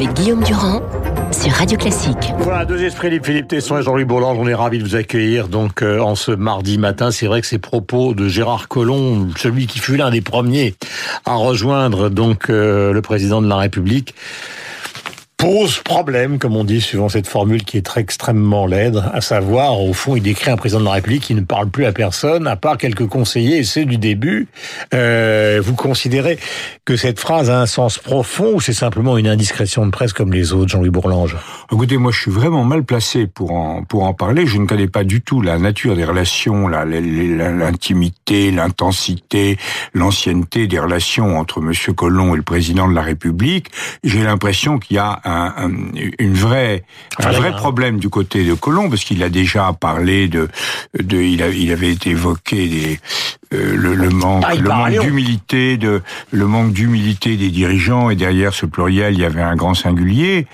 avec Guillaume Durand sur Radio Classique. Voilà, deux esprits Philippe Tesson et Jean-Louis Bourlange. On est ravis de vous accueillir donc euh, en ce mardi matin. C'est vrai que ces propos de Gérard Collomb, celui qui fut l'un des premiers à rejoindre donc euh, le président de la République, pose problème, comme on dit, suivant cette formule qui est très extrêmement laide, à savoir, au fond, il décrit un président de la République qui ne parle plus à personne, à part quelques conseillers, et c'est du début. Euh, vous considérez que cette phrase a un sens profond ou c'est simplement une indiscrétion de presse comme les autres, Jean-Louis Bourlange? Écoutez, moi, je suis vraiment mal placé pour en, pour en parler. Je ne connais pas du tout la nature des relations, l'intimité, l'intensité, l'ancienneté des relations entre Monsieur Collomb et le président de la République. J'ai l'impression qu'il y a un, une vraie, un vrai problème du côté de Colomb, parce qu'il a déjà parlé de, de il, a, il avait été évoqué des, le, le, manque, Ah, il le manque d'humilité de, le manque d'humilité des dirigeants, et derrière ce pluriel, il y avait un grand singulier.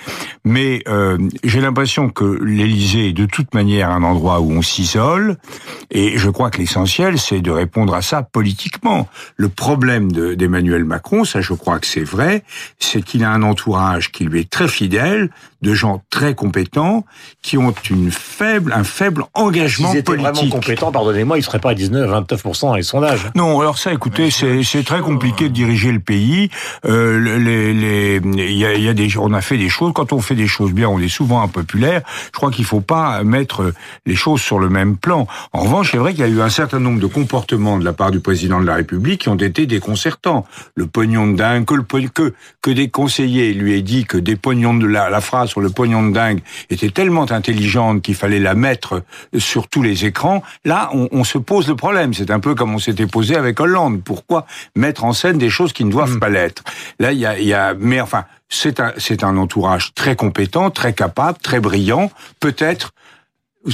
Mais euh, j'ai l'impression que l'Élysée est de toute manière un endroit où on s'isole, et je crois que l'essentiel, c'est de répondre à ça politiquement. Le problème de- d'Emmanuel Macron, ça je crois que c'est vrai, c'est qu'il a un entourage qui lui est très fidèle, de gens très compétents, qui ont une faible, un faible engagement S'ils étaient politique. vraiment compétents, pardonnez-moi, ils seraient pas à 19, 29% dans les sondages. Non, alors ça, écoutez, c'est très compliqué de diriger le pays. Euh, le- les, les, il y a, y a des, on a fait des choses. Quand on fait des choses bien, on est souvent impopulaire. Je crois qu'il faut pas mettre les choses sur le même plan. En revanche, c'est vrai qu'il y a eu un certain nombre de comportements de la part du président de la République qui ont été déconcertants. Le pognon de dingue, que, le, que, que des conseillers lui aient dit que des pognons de la, la phrase sur le pognon de dingue était tellement intelligente qu'il fallait la mettre sur tous les écrans. Là, on, on se pose le problème. C'est un peu comme on s'était posé avec Hollande. Pourquoi mettre en scène des choses qui ne doivent pas l'être? Là, il y a, y a, mais enfin, c'est un, c'est un entourage très compétent, très capable, très brillant. Peut-être.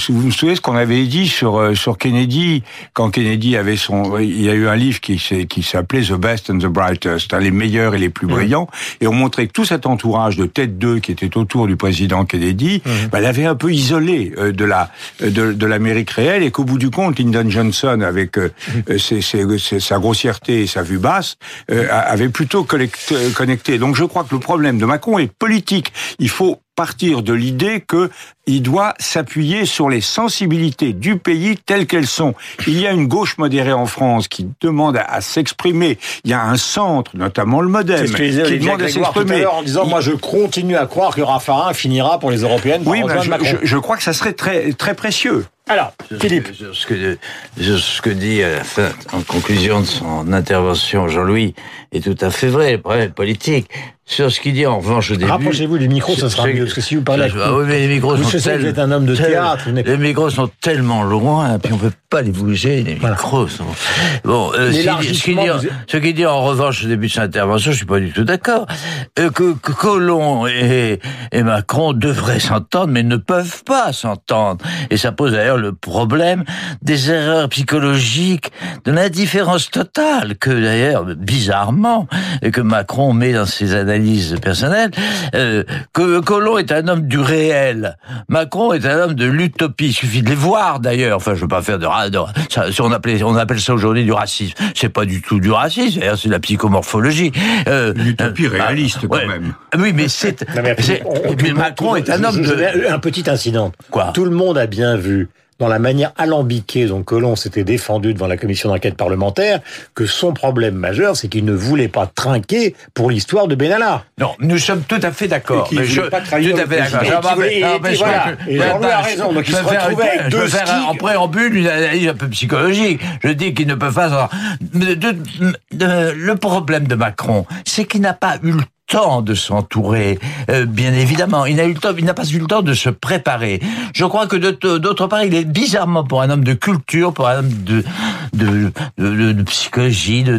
Vous me souvenez ce qu'on avait dit sur euh, sur Kennedy quand Kennedy avait son il y a eu un livre qui qui s'appelait The Best and the Brightest hein, les meilleurs et les plus brillants et on montrait que tout cet entourage de tête 2 qui était autour du président Kennedy bah, l'avait un peu isolé euh, de la de, de l'Amérique réelle et qu'au bout du compte Lyndon Johnson avec euh, euh, ses- ses- ses- sa grossièreté et sa vue basse euh, avait plutôt euh, connecté. Donc je crois que le problème de Macron est politique. Il faut partir de l'idée que il doit s'appuyer sur les sensibilités du pays telles qu'elles sont. Il y a une gauche modérée en France qui demande à, à s'exprimer. Il y a un centre, notamment le MoDem, ce que qui demande à s'exprimer. en disant, Il- moi je continue à croire que Raffarin finira pour les européennes par oui, ben, je- je crois que ça serait très très précieux. Alors, Philippe, Sur ce que, sur ce que dit à la fin, en conclusion de son intervention, Jean-Louis est tout à fait vrai, le problème politique. Sur ce qu'il dit en revanche au début. rapprochez-vous du micro, ça sera mieux, parce que si vous parlez... Ah oui, mais les micros sont que vous êtes un homme de tel- théâtre, Les micros sont tellement loin, puis on peut pas les bouger, les Voilà. micros sont... Bon, euh, ce qu'il dit- ce qu'il L'élargissement, dit, vous- ce qu'il dit en revanche au début de son intervention, je suis pas du tout d'accord. Euh, que, que Colomb et, et Macron devraient s'entendre, mais ne peuvent pas s'entendre. Et ça pose d'ailleurs le problème des erreurs psychologiques, de l'indifférence totale que d'ailleurs, bizarrement, et que Macron met dans ses analyses personnelles, euh, que Colomb est un homme du réel. Macron est un homme de l'utopie. Il suffit de les voir d'ailleurs. Enfin, je veux pas faire de, ra- de ça, si on appelait, on appelle ça aujourd'hui du racisme. C'est pas du tout du racisme. D'ailleurs, c'est de la psychomorphologie. Euh, Une utopie euh, réaliste, quand ouais. même. Oui, mais c'est. Macron est un homme de. Un petit incident. Quoi? Tout le monde a bien vu, dans la manière alambiquée dont Colomb s'était défendu devant la commission d'enquête parlementaire, que son problème majeur, c'est qu'il ne voulait pas trinquer pour l'histoire de Benalla. Non, nous sommes tout à fait d'accord. Je, pas trahir tout à fait d'accord. Et Jean-Louis a je- raison. Donc il se vais faire retrouvait avec je deux vais faire en préambule une analyse un peu psychologique. Je dis qu'il ne peut pas. le problème de Macron, c'est qu'il n'a pas eu le temps de s'entourer, euh, bien évidemment. Il n'a eu le temps, il n'a pas eu le temps de se préparer. Je crois que d'autre part, il est bizarrement pour un homme de culture, pour un homme de de, de, de- psychologie, de,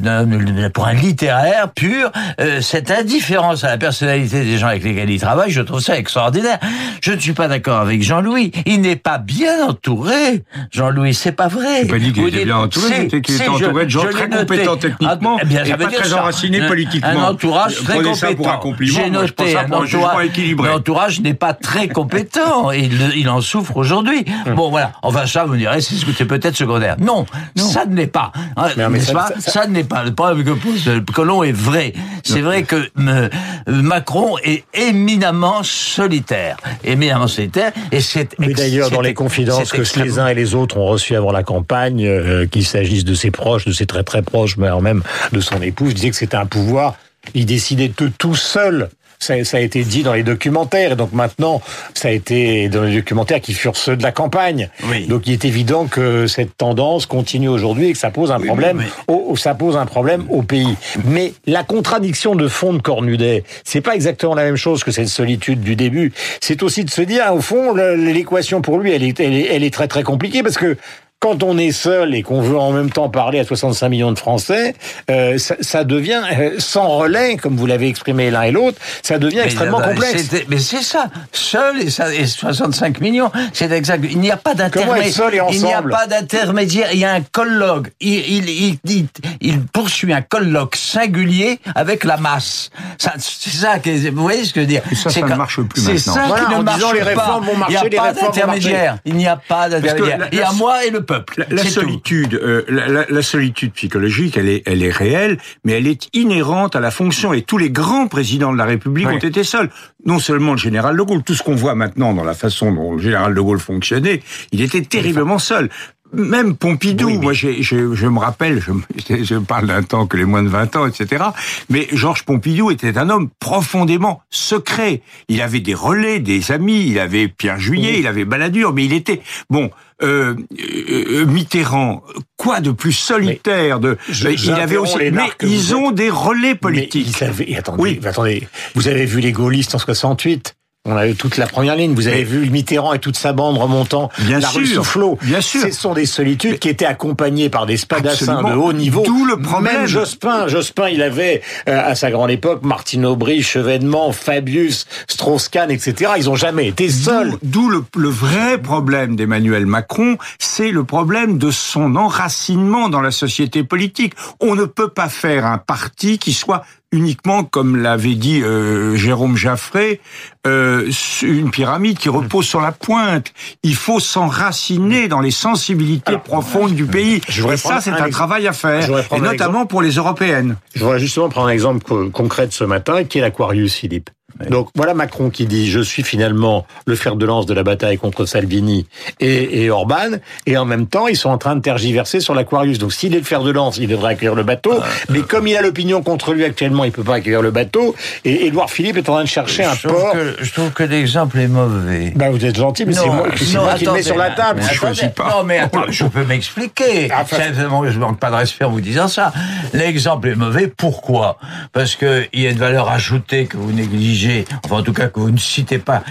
pour un littéraire pur, euh, cette indifférence à la personnalité des gens avec lesquels il travaille, je trouve ça extraordinaire. Je ne suis pas d'accord avec Jean-Louis. Il n'est pas bien entouré. Jean-Louis, c'est pas vrai. J'ai pas dit qu'il était bien entouré, c'était qu'il était je- entouré de gens très noté. compétents techniquement Ah, eh bien, et pas très enracinés politiquement. Un entourage très compétent. Ça pour un compliment, J'ai moi, je noté ça un pour un jugement entourage- équilibré. L'entourage n'est pas très compétent et il, il en souffre aujourd'hui. Hum. Bon, voilà. Enfin, ça, vous me direz, c'est peut-être secondaire. Non, ça ça ne l'est pas. Hein, Mais non, ça- pas ça- ça, ne l'est pas. Le problème que pose Colomb est vrai. C'est vrai que euh, Macron est éminemment solitaire, éminemment solitaire, et c'est. Mais d'ailleurs, dans les confidences que extrêmement- les uns et les autres ont reçues avant la campagne, euh, qu'il s'agisse de ses proches, de ses très très proches, mais même de son épouse, disait que c'était un pouvoir. Il décidait de tout seul. Ça, ça a été dit dans les documentaires, et donc maintenant, ça a été dans les documentaires qui furent ceux de la campagne. Oui. Donc il est évident que cette tendance continue aujourd'hui et que ça pose un Oui, problème, mais- au, au- ça pose un problème au pays. Mais la contradiction de fond de Cornudet, c'est pas exactement la même chose que cette solitude du début. C'est aussi de se dire, au fond, l'équation pour lui, elle est, elle est, elle est très très compliquée parce que quand on est seul et qu'on veut en même temps parler à 65 millions de Français, euh, ça, ça devient euh, sans relais, comme vous l'avez exprimé l'un et l'autre, ça devient Mais, extrêmement complexe. Mais c'est ça, seul et, ça, et 65 millions, c'est exact. Il n'y a pas Comment d'intermédiaire. être seul et Il n'y a pas d'intermédiaire. Il y a un colloque. Il, il, il, il, il poursuit un colloque singulier avec la masse. Ça, c'est ça. Que, vous voyez ce que je veux dire? Et ça, C'est ça ne marche plus C'est maintenant. ça Voilà, qui ne en marche disant les pas. réformes vont marcher, Il les n'y a pas d'intermédiaire. Il n'y a pas d'intermédiaire. Il y a moi et le peuple. La, solitude, euh, la, la- la solitude psychologique, elle est, elle est réelle, mais elle est inhérente à la fonction. Et tous les grands présidents de la République Oui. ont été seuls. Non seulement le général de Gaulle, tout ce qu'on voit maintenant dans la façon dont le général de Gaulle fonctionnait, il était terriblement seul. Même Pompidou, Oui, mais- moi j'ai- je, je me rappelle, je, je parle d'un temps que les moins de 20 ans, etc. Mais Georges Pompidou était un homme profondément secret. Il avait des relais, des amis, il avait Pierre Juillet, il avait Balladur, mais il était bon. Euh, euh, Mitterrand, quoi de plus solitaire de Je- il avait aussi, mais ils ont des relais politiques. Mais ils avaient- attendez, Oui. attendez, vous avez vu les gaullistes en 68 on a eu toute la première ligne. Vous avez vu Mitterrand et toute sa bande remontant Bien la rue sûr, Soufflot. bien sûr. Ce sont des solitudes qui étaient accompagnées par des spadassins Absolument. de haut niveau. D'où le problème. Même Jospin, Jospin, il avait euh, à sa grande époque Martine Aubry, Chevènement, Fabius, Strauss-Kahn, etc. Ils ont jamais été seuls. D'où d'où le, le vrai problème d'Emmanuel Macron, c'est le problème de son enracinement dans la société politique. On ne peut pas faire un parti qui soit uniquement, comme l'avait dit euh, Jérôme Jaffré, euh, une pyramide qui repose sur la pointe. Il faut s'enraciner dans les sensibilités Alors, profondes du pays. je Et ça, c'est un travail à faire, et notamment pour les européennes. Je voudrais justement prendre un exemple co- concret de ce matin, qui est l'Aquarius, Philippe. Donc voilà Macron qui dit je suis finalement le fer de lance de la bataille contre Salvini et, et Orban et en même temps ils sont en train de tergiverser sur l'Aquarius. Donc s'il est le fer de lance, il devrait accueillir le bateau, mais comme il a l'opinion contre lui actuellement, il peut pas accueillir le bateau. Et Édouard Philippe est en train de chercher un je, port. que, je trouve que l'exemple est mauvais. Ben, vous êtes gentil, mais c'est moi, moi qui le mets sur la table. mais Je attendez, choisis pas. Non, mais attends, je peux m'expliquer. Ah, enfin- je manque pas de respect en vous disant ça. L'exemple est mauvais. Pourquoi? Parce que il y a une valeur ajoutée que vous négligez, enfin en tout cas que vous ne citez pas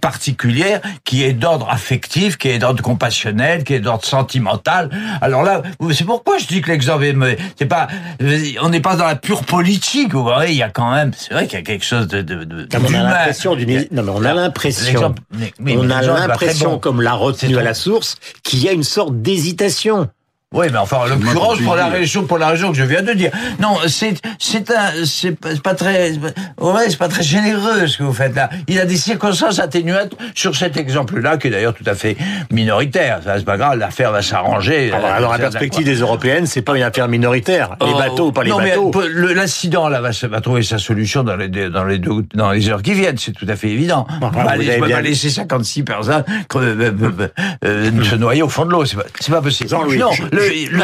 particulière, qui est d'ordre affectif, qui est d'ordre compassionnel, qui est d'ordre sentimental. Alors là, c'est pourquoi je dis que l'exemple est. C'est pas, on n'est pas dans la pure politique. Vous voyez, il y a quand même, c'est vrai qu'il y a quelque chose de, de, de Non, mais on a l'impression d'une. Non, mais on a l'impression. On a bon. comme l'a retenu C'est à la source, qu'il y a une sorte d'hésitation. Oui, mais enfin, en l'occurrence, pour la dire. raison, pour la raison que je viens de dire. Non, c'est, c'est un, c'est pas très, ouais, c'est pas très généreux ce que vous faites là. Il y a des circonstances atténuantes sur cet exemple-là, qui est d'ailleurs tout à fait minoritaire. Ça, c'est pas grave, l'affaire va s'arranger. Alors, Euh, alors, la perspective des européennes, c'est pas une affaire minoritaire. Les Oh, bateaux pas les non, bateaux. Mais l'incident là va, trouver sa solution dans les, dans les deux, dans les heures qui viennent. C'est tout à fait évident. Bon, on va bien- pas laisser 56 personnes euh, euh, euh, se noyer au fond de l'eau. C'est pas, pas possible. Non, le, le-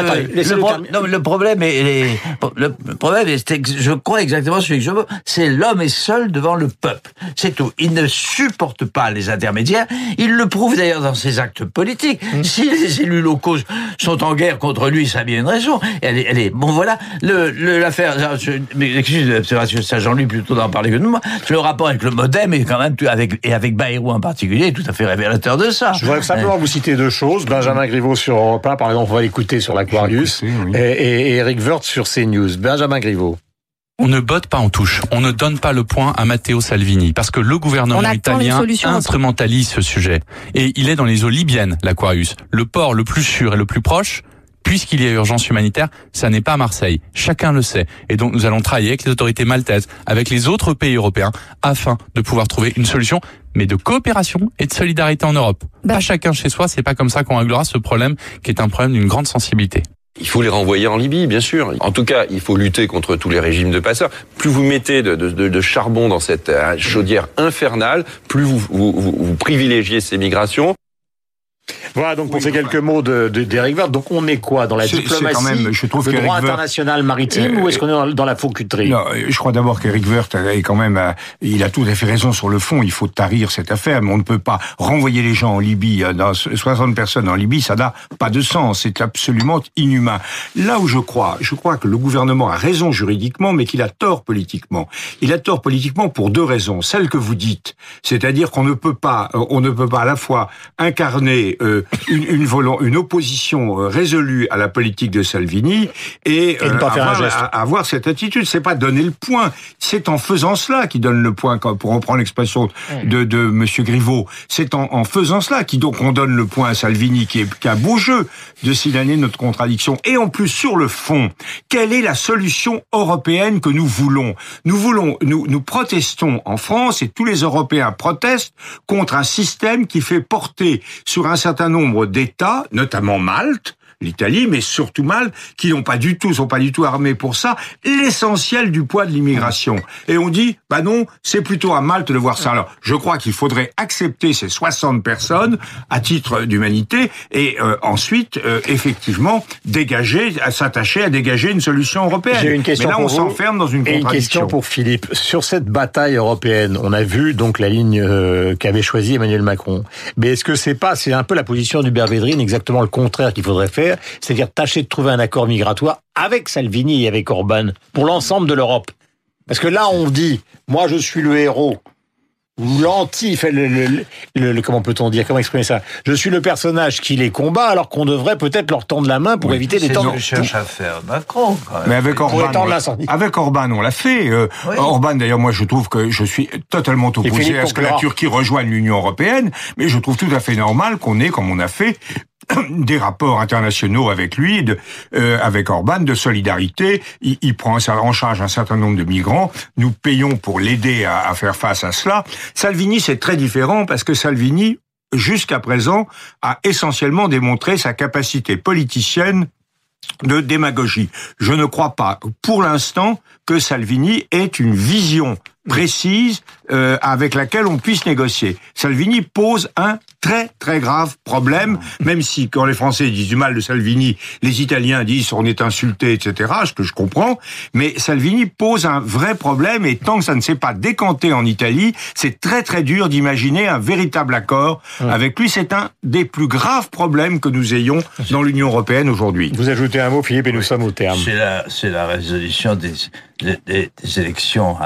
le pro- non, le problème est, est- le, le problème est, je crois exactement celui que je veux. C'est l'homme est seul devant le peuple. C'est tout. Il ne supporte pas les intermédiaires. Il le prouve d'ailleurs dans ses actes politiques. Hum. Si les élus locaux sont en guerre contre lui, ça a bien une raison. Elle est, elle est bon voilà. Le, le- l'affaire, je- mais excusez, c'est Jean-Louis plutôt d'en parler que de moi. Le rapport avec le MoDem est quand même avec et avec Bayrou en particulier est tout à fait révélateur de ça. Je voudrais simplement vous citer deux choses. Benjamin Griveaux sur Europe 1, par exemple, on va l'écouter sur l'Aquarius. J'ai écouté, oui. Et, et- et Eric Woerth sur CNews. Benjamin Griveaux. On ne botte pas en touche. On ne donne pas le point à Matteo Salvini parce que le gouvernement italien instrumentalise ce sujet. Et il est dans les eaux libyennes, l'Aquarius. Le port le plus sûr et le plus proche, puisqu'il y a urgence humanitaire, ça n'est pas Marseille. Chacun le sait. Et donc nous allons travailler avec les autorités maltaises, avec les autres pays européens, afin de pouvoir trouver une solution, mais de coopération et de solidarité en Europe. Bah. Pas chacun chez soi, c'est pas comme ça qu'on réglera ce problème qui est un problème d'une grande sensibilité. Il faut les renvoyer en Libye, bien sûr. En tout cas, il faut lutter contre tous les régimes de passeurs. Plus vous mettez de, de, de charbon dans cette euh, chaudière infernale, plus vous, vous, vous privilégiez ces migrations. Voilà donc pour ces quelques mots de d'Eric Woerth. Donc on est quoi dans la diplomatie, quand même, je trouve le droit international maritime ou est-ce qu'on est dans, dans la faucuterie? Non, je crois d'abord qu'Eric Woerth est quand même, euh, il a tout à fait raison sur le fond. Il faut tarir cette affaire, mais on ne peut pas renvoyer les gens en Libye. Euh, dans 60 personnes en Libye, ça n'a pas de sens. C'est absolument inhumain. Là où je crois, je crois que le gouvernement a raison juridiquement, mais qu'il a tort politiquement. Il a tort politiquement pour deux raisons. Celle que vous dites, c'est-à-dire qu'on ne peut pas, euh, on ne peut pas à la fois incarner euh, une, une, une, opposition euh, résolue à la politique de Salvini et, et pas avoir, faire un geste. avoir cette attitude. C'est pas donner le point. C'est en faisant cela qu'il donne le point, pour reprendre l'expression de, de Monsieur Griveaux. C'est en, en, faisant cela qui donc on donne le point à Salvini, qui est, qui a beau jeu de signaler notre contradiction. Et en plus, sur le fond, quelle est la solution européenne que nous voulons? Nous voulons, nous, nous protestons en France et tous les Européens protestent contre un système qui fait porter sur un certain nombre d'États, notamment Malte, l'Italie, mais surtout Malte, qui n'ont pas du tout, sont pas du tout armés pour ça, l'essentiel du poids de l'immigration. Et on dit, bah non, c'est plutôt à Malte de voir ça. Alors, je crois qu'il faudrait accepter ces 60 personnes à titre d'humanité et euh, ensuite, euh, effectivement, dégager, à s'attacher à dégager une solution européenne. J'ai une question mais là, on s'enferme dans une et contradiction. une question pour Philippe. Sur cette bataille européenne, on a vu donc la ligne euh, qu'avait choisie Emmanuel Macron. Mais est-ce que c'est pas, c'est un peu la position du Védrine, exactement le contraire qu'il faudrait faire c'est-à-dire tâcher de trouver un accord migratoire avec Salvini et avec Orban pour l'ensemble de l'Europe. Parce que là, on dit, moi je suis le héros, ou l'anti, le, le, le, comment peut-on dire, comment exprimer ça? Je suis le personnage qui les combat, alors qu'on devrait peut-être leur tendre la main pour oui, éviter des temps. Je cherche à faire Macron. Quand même. Mais avec Orban, on, avec Orban, on l'a fait. Euh, oui. Orban, d'ailleurs, moi, je trouve que je suis totalement opposé à ce que la Turquie rejoigne l'Union européenne, mais je trouve tout à fait normal qu'on ait, comme on a fait, des rapports internationaux avec lui, de, euh, avec Orban, de solidarité. Il, il, prend en charge un certain nombre de migrants. Nous payons pour l'aider à, à, faire face à cela. Salvini, c'est très différent parce que Salvini, jusqu'à présent, a essentiellement démontré sa capacité politicienne de démagogie. Je ne crois pas, pour l'instant, que Salvini ait une vision précise euh, avec laquelle on puisse négocier. Salvini pose un très très grave problème, même si quand les Français disent du mal de Salvini, les Italiens disent on est insulté, etc., ce que je comprends, mais Salvini pose un vrai problème et tant que ça ne s'est pas décanté en Italie, c'est très très dur d'imaginer un véritable accord avec lui. C'est un des plus graves problèmes que nous ayons dans l'Union européenne aujourd'hui. Vous ajoutez un mot, Philippe, et nous sommes au terme. C'est la, c'est la résolution des, des, des élections,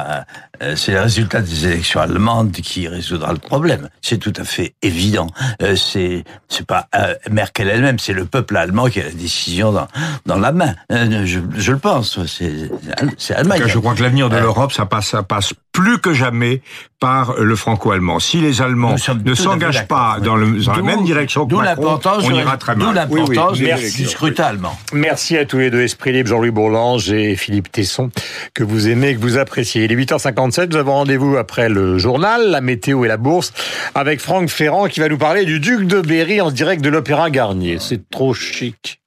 euh, c'est le résultat des élections allemandes qui résoudra le problème. C'est tout à fait évident. Euh, c'est c'est pas euh, Merkel elle-même, c'est le peuple allemand qui a la décision dans dans la main. Euh, je, je le pense. C'est c'est Allemagne. Je crois que l'avenir de l'Europe, ça passe ça passe plus que jamais par le franco-allemand. Si les Allemands ne s'engagent pas dans, le, dans la même direction que Macron, on ira très mal. D'où l'importance oui, oui. du scrutin allemand. Merci à tous les deux, Esprit Libre, Jean-Louis Bourlange et Philippe Tesson, que vous aimez, que vous appréciez. Il est 8h57, nous avons rendez-vous après le journal, la météo et la bourse, avec Franck Ferrand qui va nous parler du duc de Berry en direct de l'Opéra Garnier. C'est trop chic.